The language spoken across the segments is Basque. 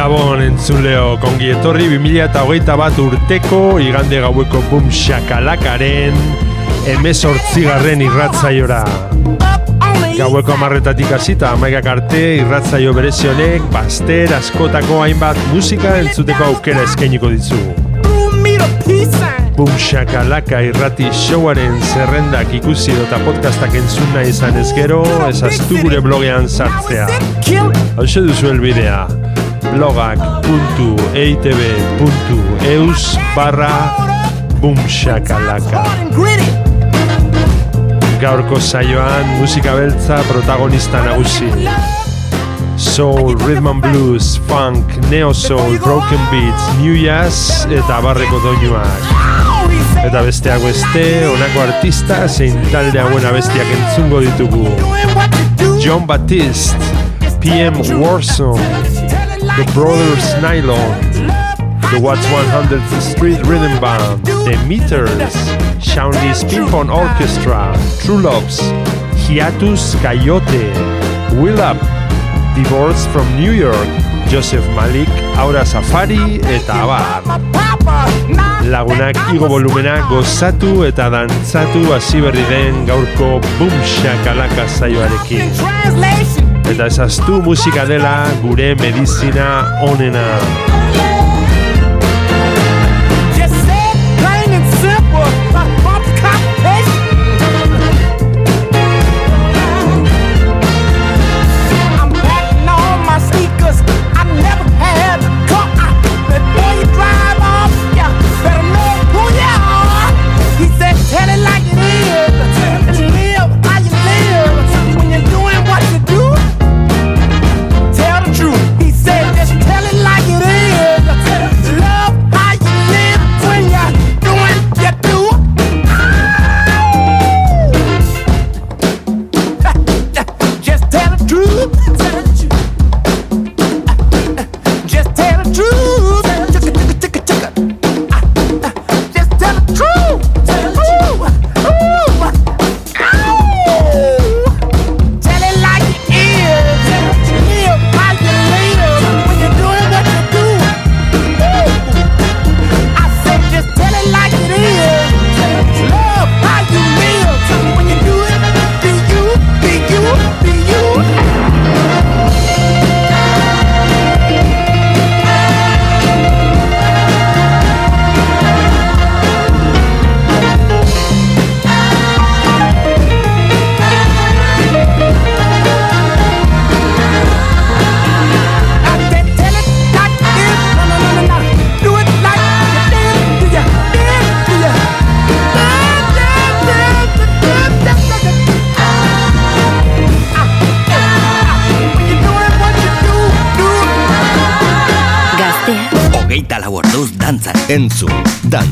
Gabon entzuleo, kongi etorri 2008 bat urteko igande gaueko bum shakalakaren emezortzigarren irratzaiora. Gaueko amarretatik hasita amaikak arte irratzaio berezionek baster askotako hainbat musika entzuteko aukera eskainiko ditzu. Bum shakalaka irrati showaren zerrendak ikusi eta podcastak entzun nahi izan ez gero, ezaztu gure blogean sartzea. Hau duzu elbidea blogak.eitb.eus barra bumshakalaka Gaurko saioan musika beltza protagonista nagusi. Soul, Rhythm and Blues, Funk, Neo Soul, Broken Beats, New Jazz eta barreko doinuak. Eta besteak beste, honako artista zein talde hauen abestiak entzungo ditugu. John Baptiste, PM Warzone, The Brothers Nylon, The Watts 100th Street Rhythm Band, The Meters, Shawnee Ping-Pong Orchestra, True Loves, Hiatus Coyote, Will Up, Divorce from New York, Joseph Malik, Aura Safari eta abar. Lagunak igo volumena gozatu eta dantzatu hasi berri den gaurko boom shakalaka zaioarekin. Eta ezaztu musika dela gure medizina onena.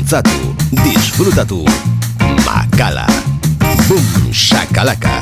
Dantzatu, disfrutatu. Makala. Boom, shakalaka.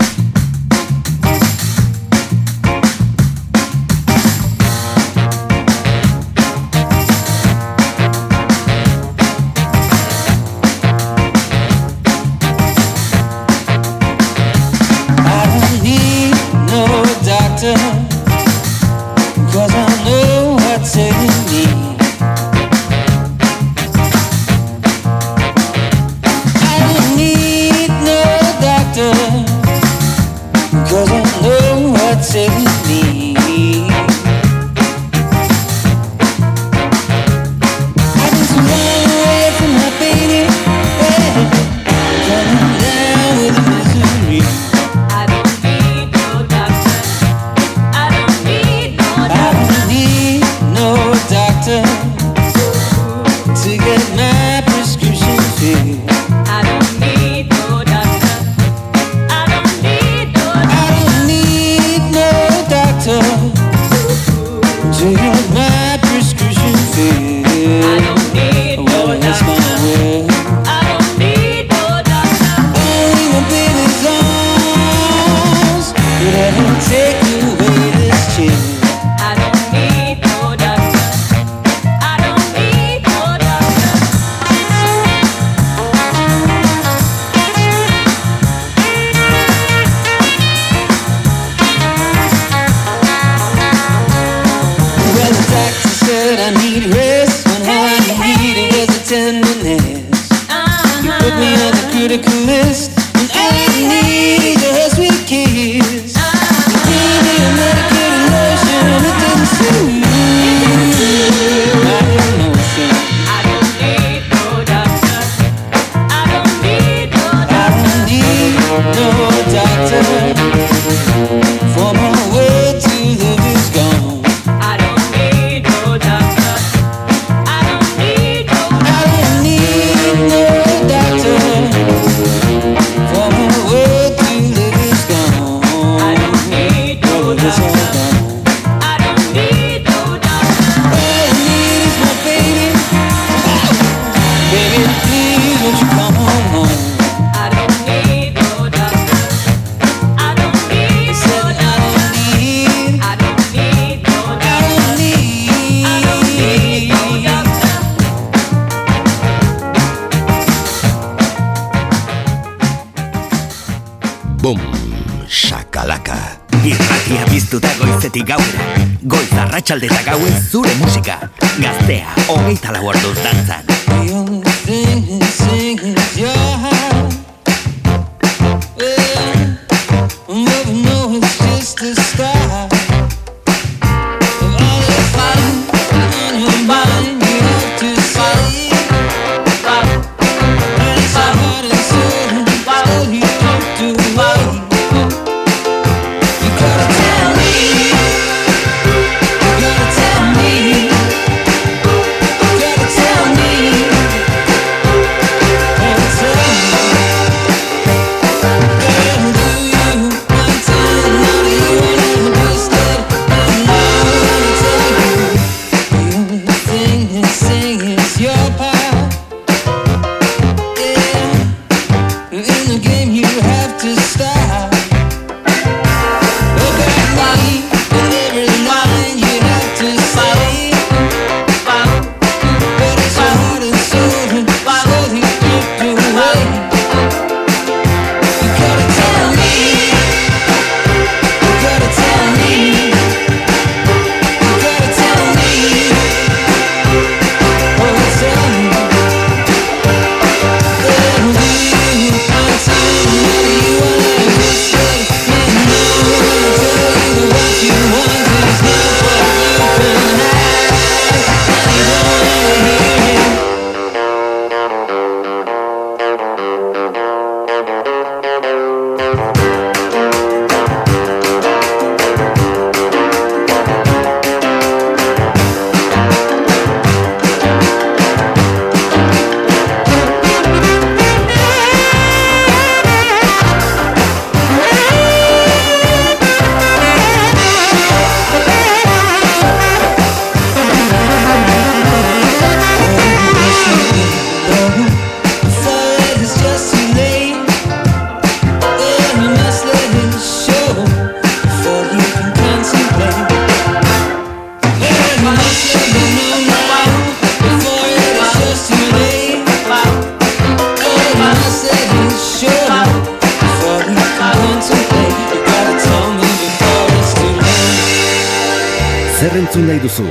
Duzu?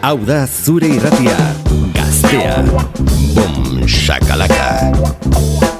Hau da zure irratia. Gaztea. Bum, shakalaka.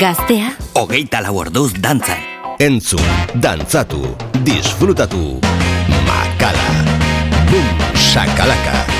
Gaztea, Hogeita lau orduz dantzan. Entzun, dantzatu, disfrutatu. Makala. Bum, shakalaka.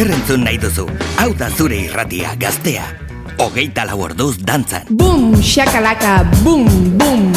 Zer entzun nahi duzu? Hau da zure irratia gaztea. Hogeita lau orduz dantzan. Boom, shakalaka, boom, boom.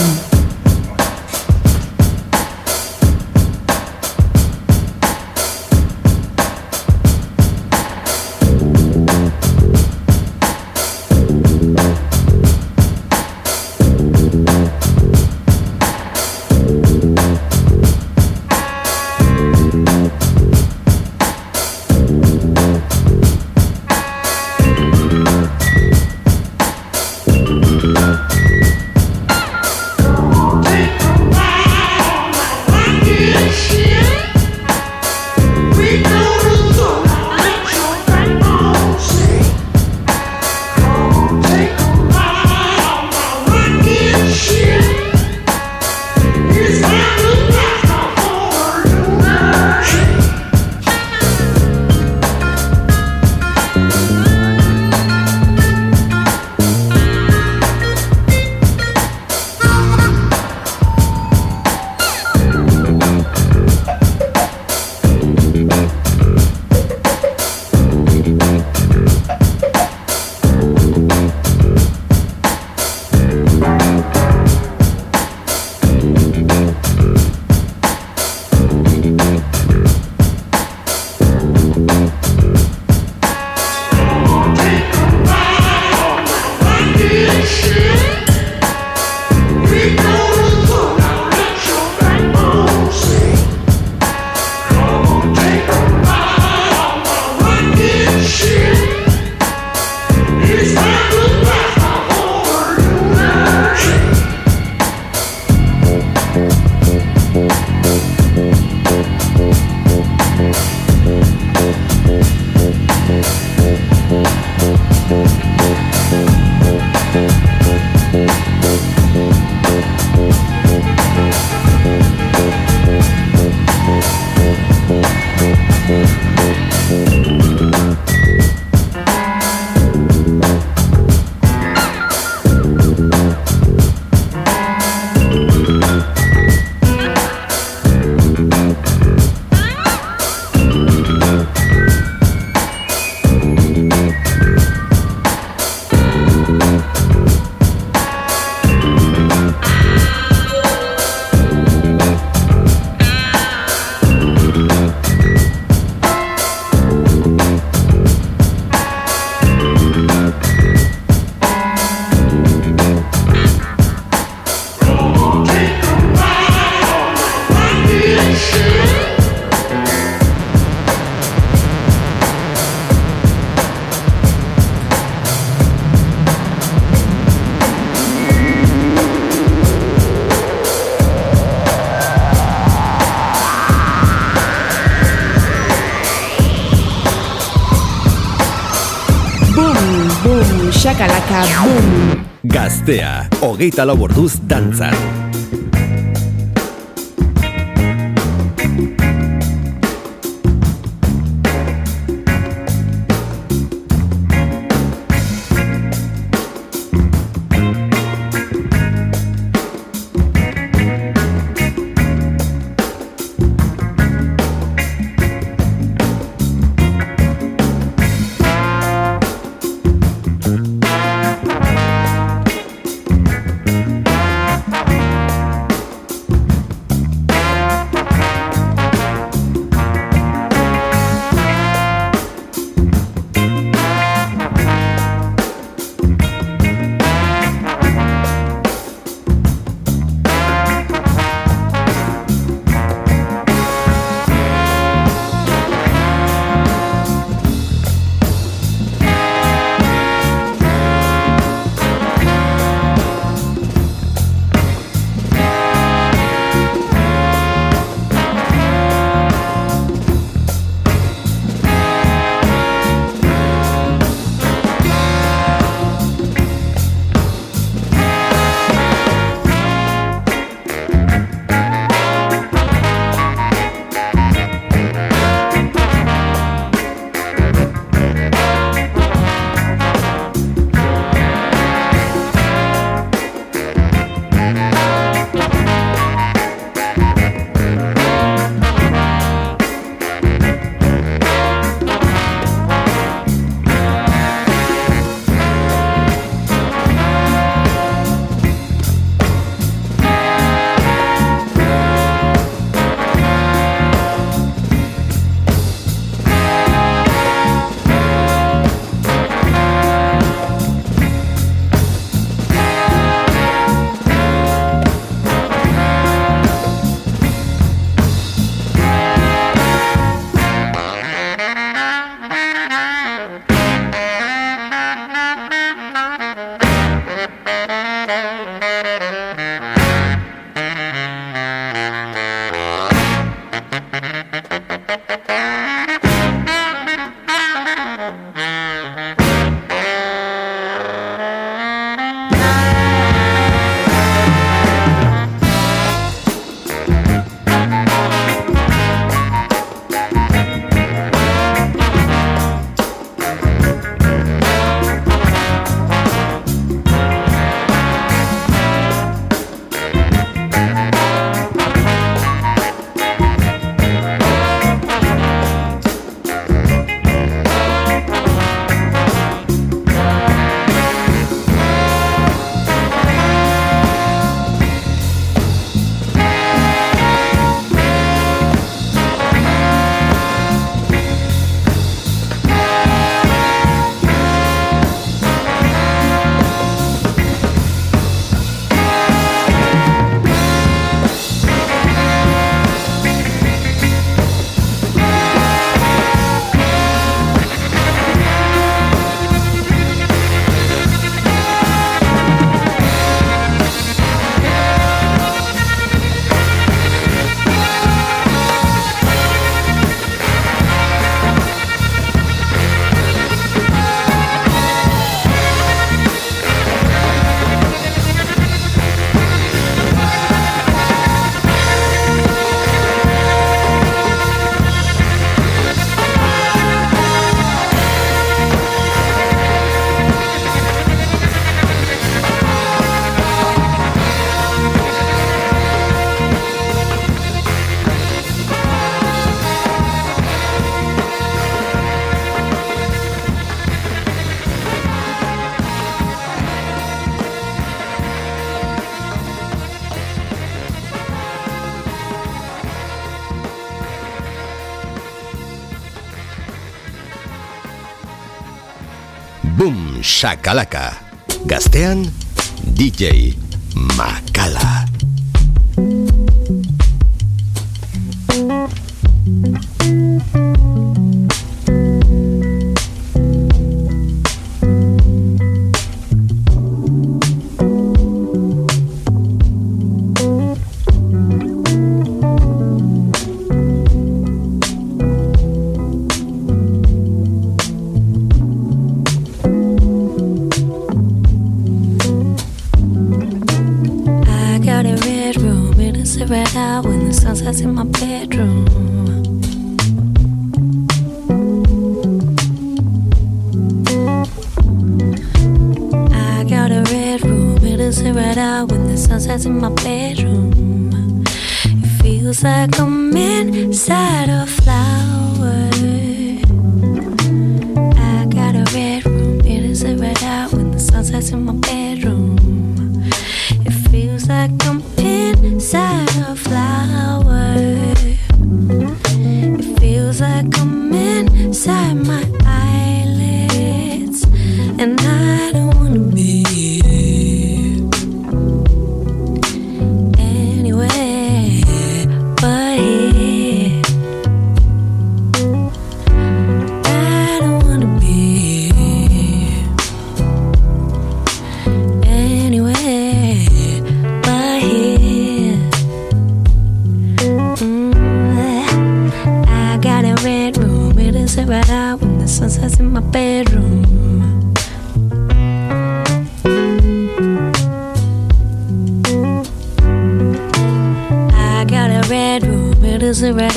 Gaztea, hogeita lau orduz dantzan. Shakalaka. Gaztean, DJ Makala.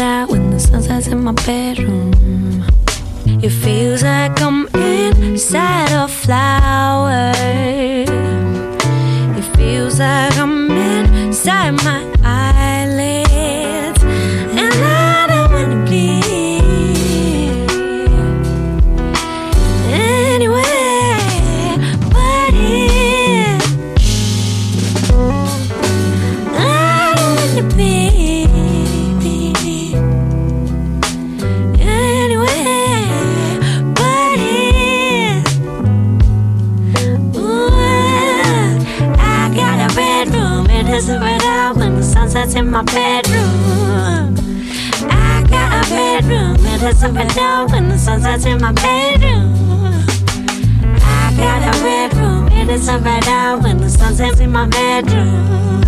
out when the sun sets in my bedroom. It feels like I'm inside a flower. It feels like I'm inside my bedroom. I got a bedroom. It has a window and the sunset's in my bedroom. I got a bedroom. and It is a window and the sunset's in my bedroom.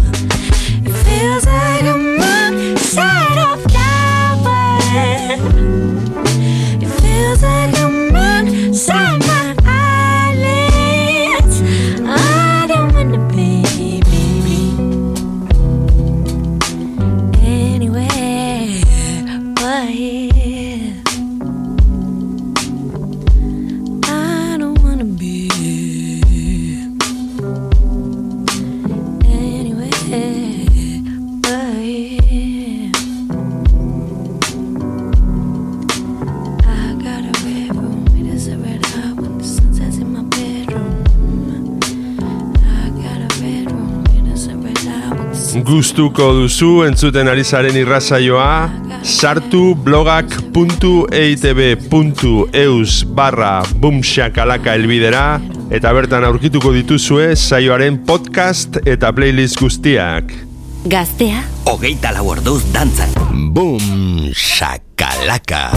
It feels like a moon side of nowhere. It feels like a moon side. gustuko duzu entzuten ari zaren irrazaioa sartu blogak.eitb.eus barra bumxakalaka elbidera eta bertan aurkituko dituzue saioaren podcast eta playlist guztiak. Gaztea, hogeita lau orduz dantzan. Bum, shakalaka.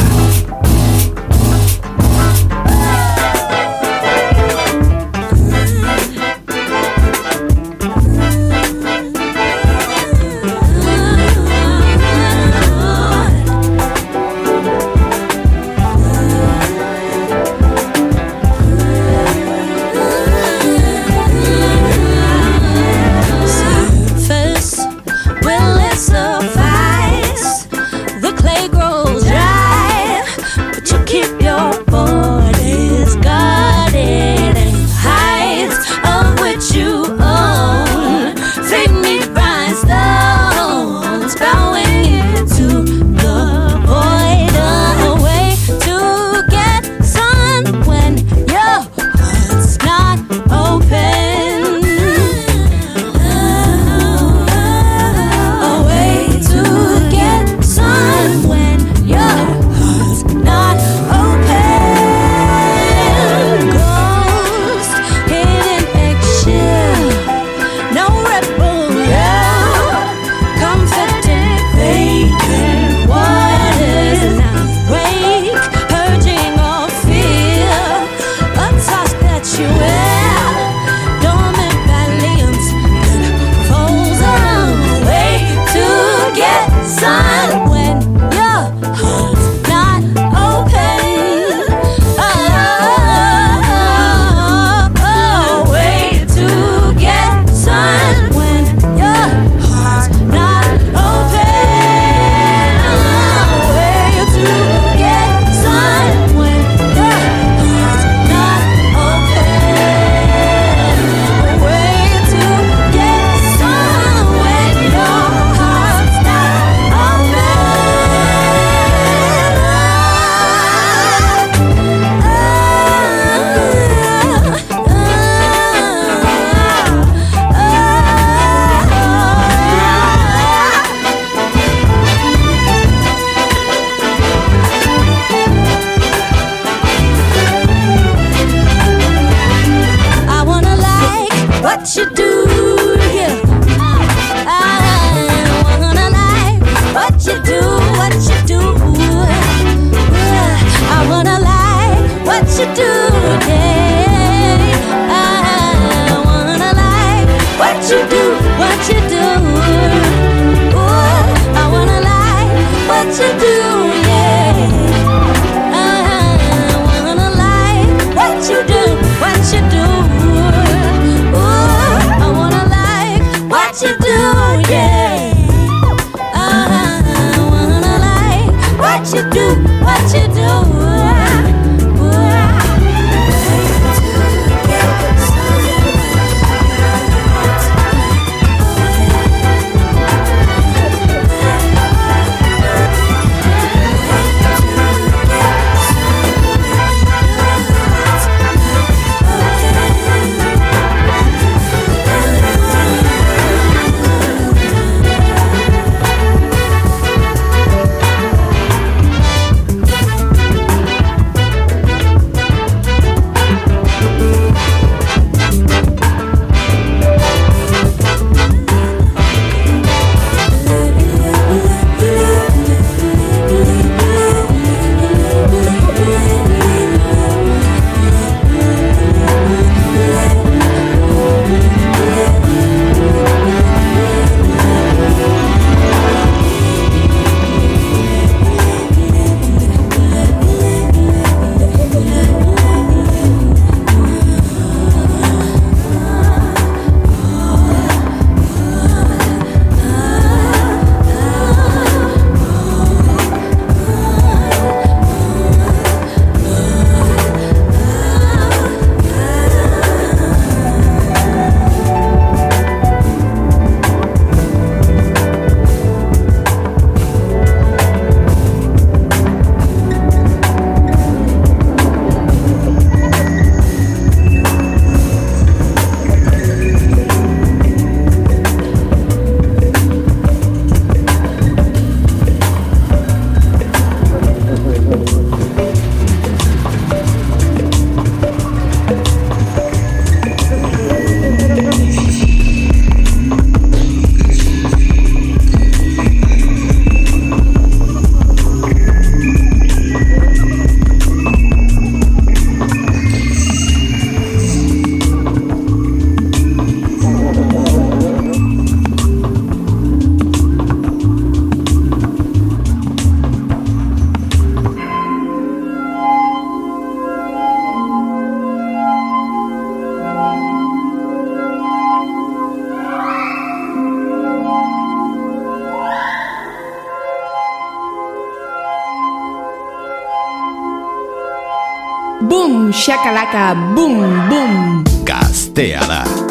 Boom, shakalaka, boom, boom. Gaztea da.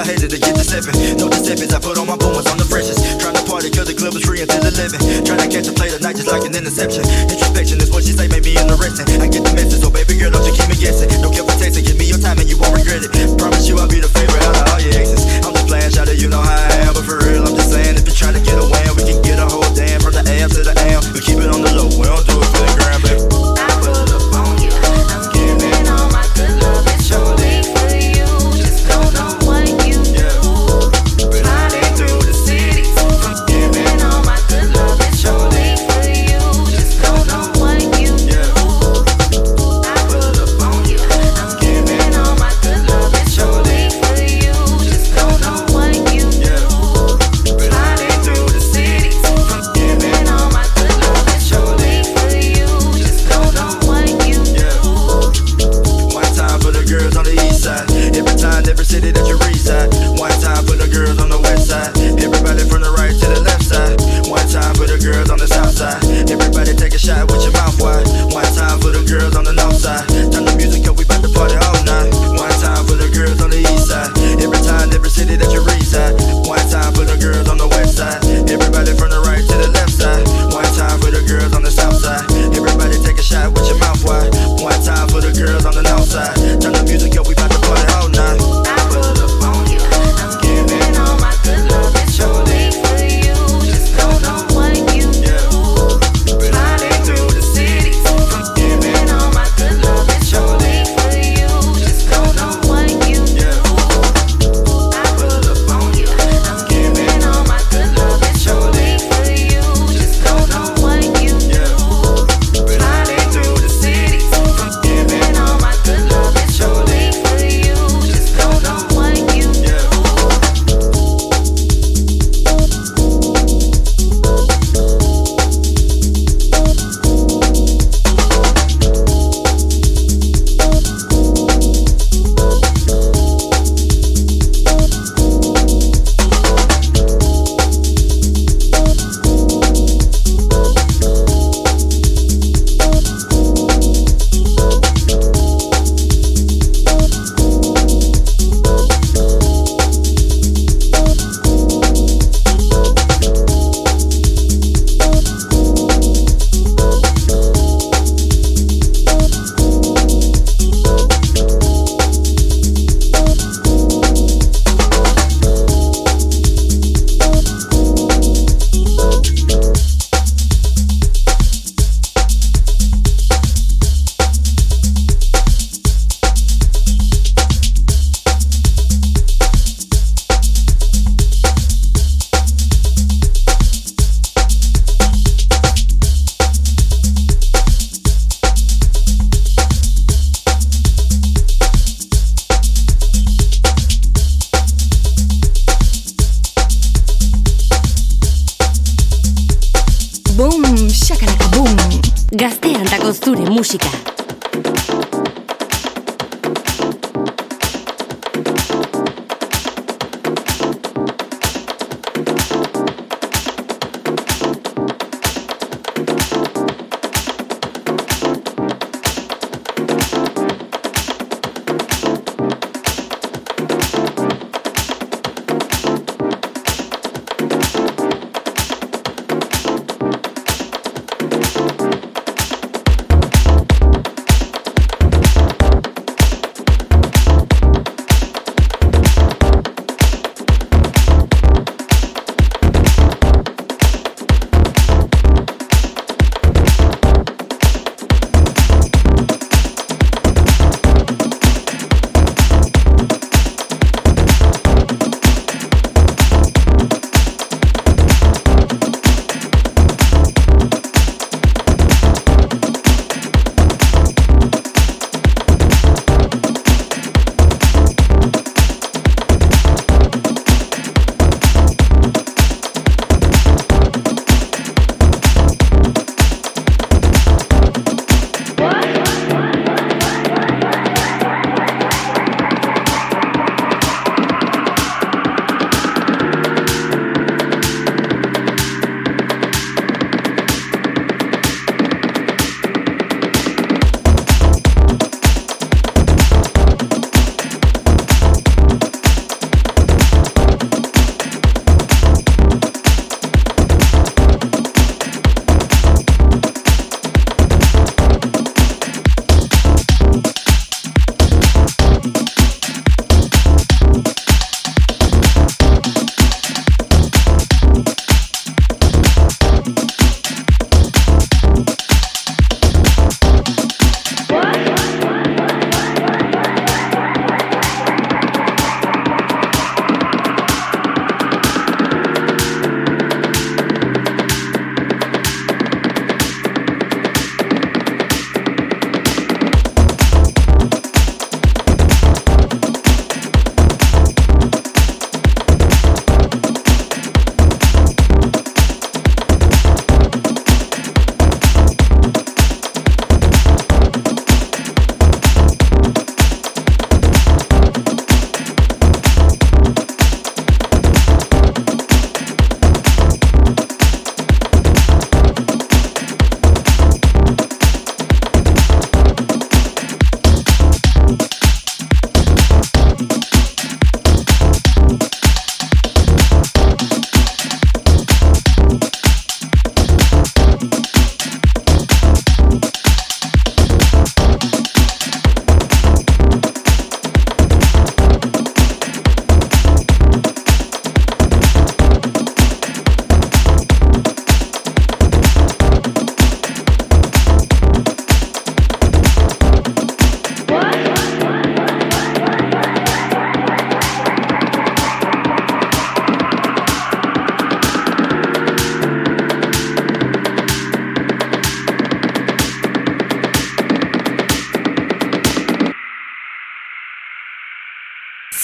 I hated to get to sipping. No deceptions, I put on my boomers on the freshest. Trying to party, cause the club is free until eleven. the. Trying to catch a play tonight just like an interception. Introspection is what she say, made me interesting. I get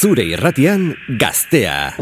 zure irratian gaztea.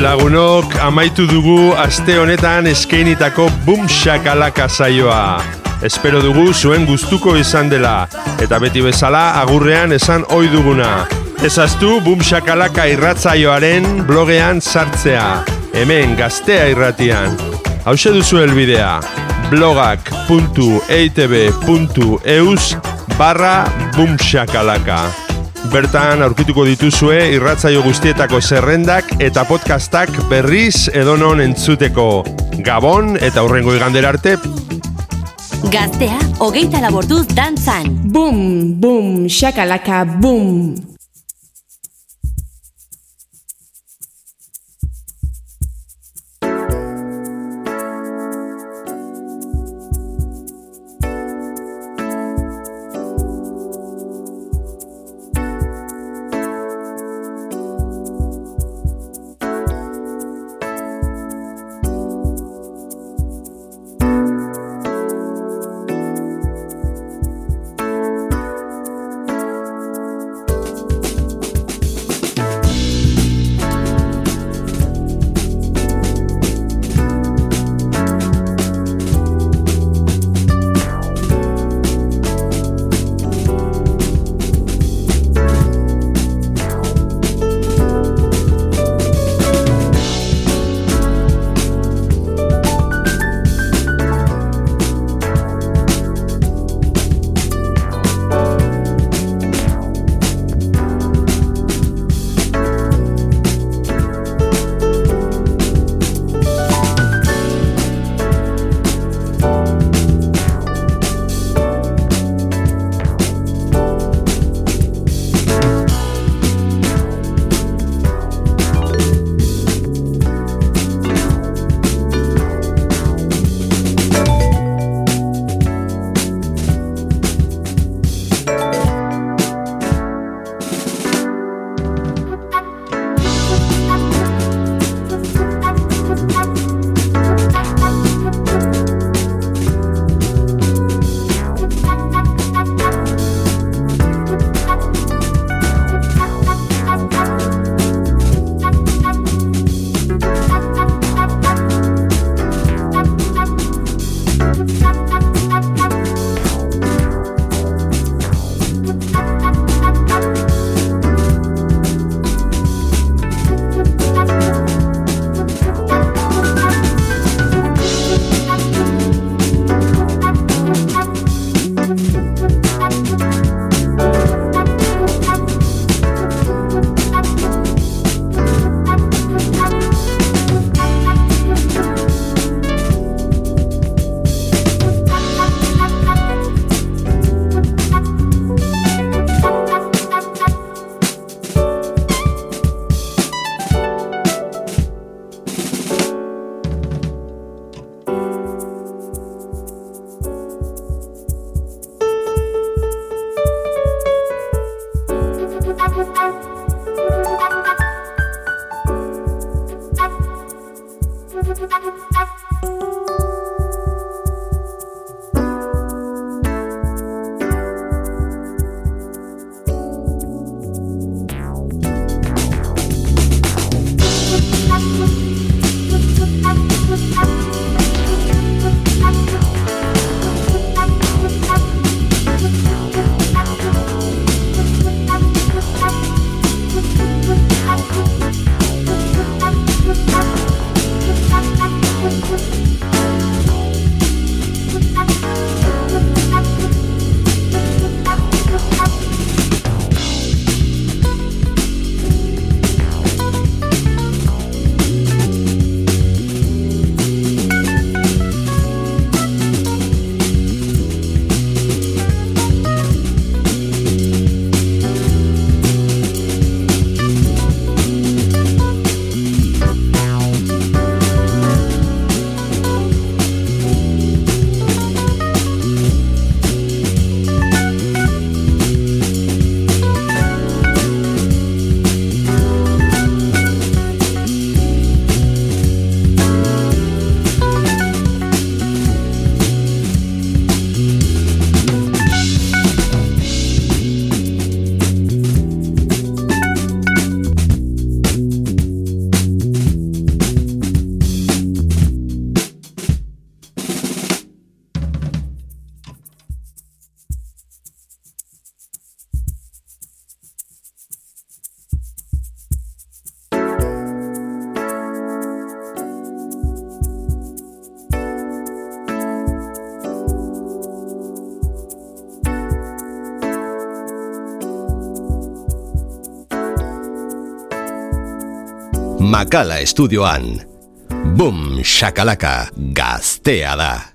Lagunok, amaitu dugu aste honetan eskeinitako bum shakalaka saioa. Espero dugu zuen gustuko izan dela, eta beti bezala agurrean esan ohi duguna. Ezaztu bum shakalaka irratzaioaren blogean sartzea, hemen gaztea irratian. Hauxe duzu helbidea, blogak.eitb.eus barra bumshakalaka. Bertan aurkituko dituzue irratzaio guztietako zerrendak eta podcastak berriz edonon entzuteko. Gabon eta hurrengo igandera arte. Gaztea, hogeita laborduz dantzan. Boom, boom, shakalaka, boom. Makala estudioan. Bum, shakalaka, gaztea da.